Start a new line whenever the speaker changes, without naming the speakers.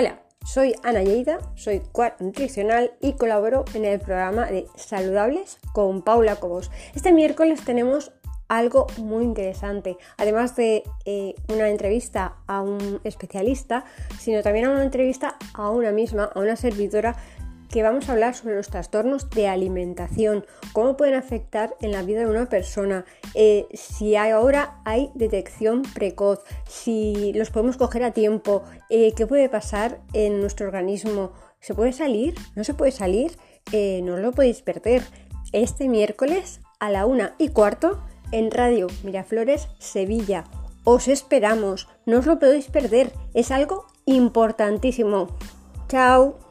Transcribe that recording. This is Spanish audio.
Hola, soy Ana Lleida, soy coach nutricional y colaboro en el programa de Saludables con Paula Cobos. Este miércoles tenemos algo muy interesante, además de eh, una entrevista a un especialista, sino también una entrevista a una misma, a una servidora que vamos a hablar sobre los trastornos de alimentación, cómo pueden afectar en la vida de una persona, eh, si ahora hay detección precoz, si los podemos coger a tiempo, eh, qué puede pasar en nuestro organismo, ¿se puede salir? ¿No se puede salir? Eh, no lo podéis perder. Este miércoles a la una y cuarto en Radio Miraflores Sevilla. Os esperamos, no os lo podéis perder, es algo importantísimo. Chao.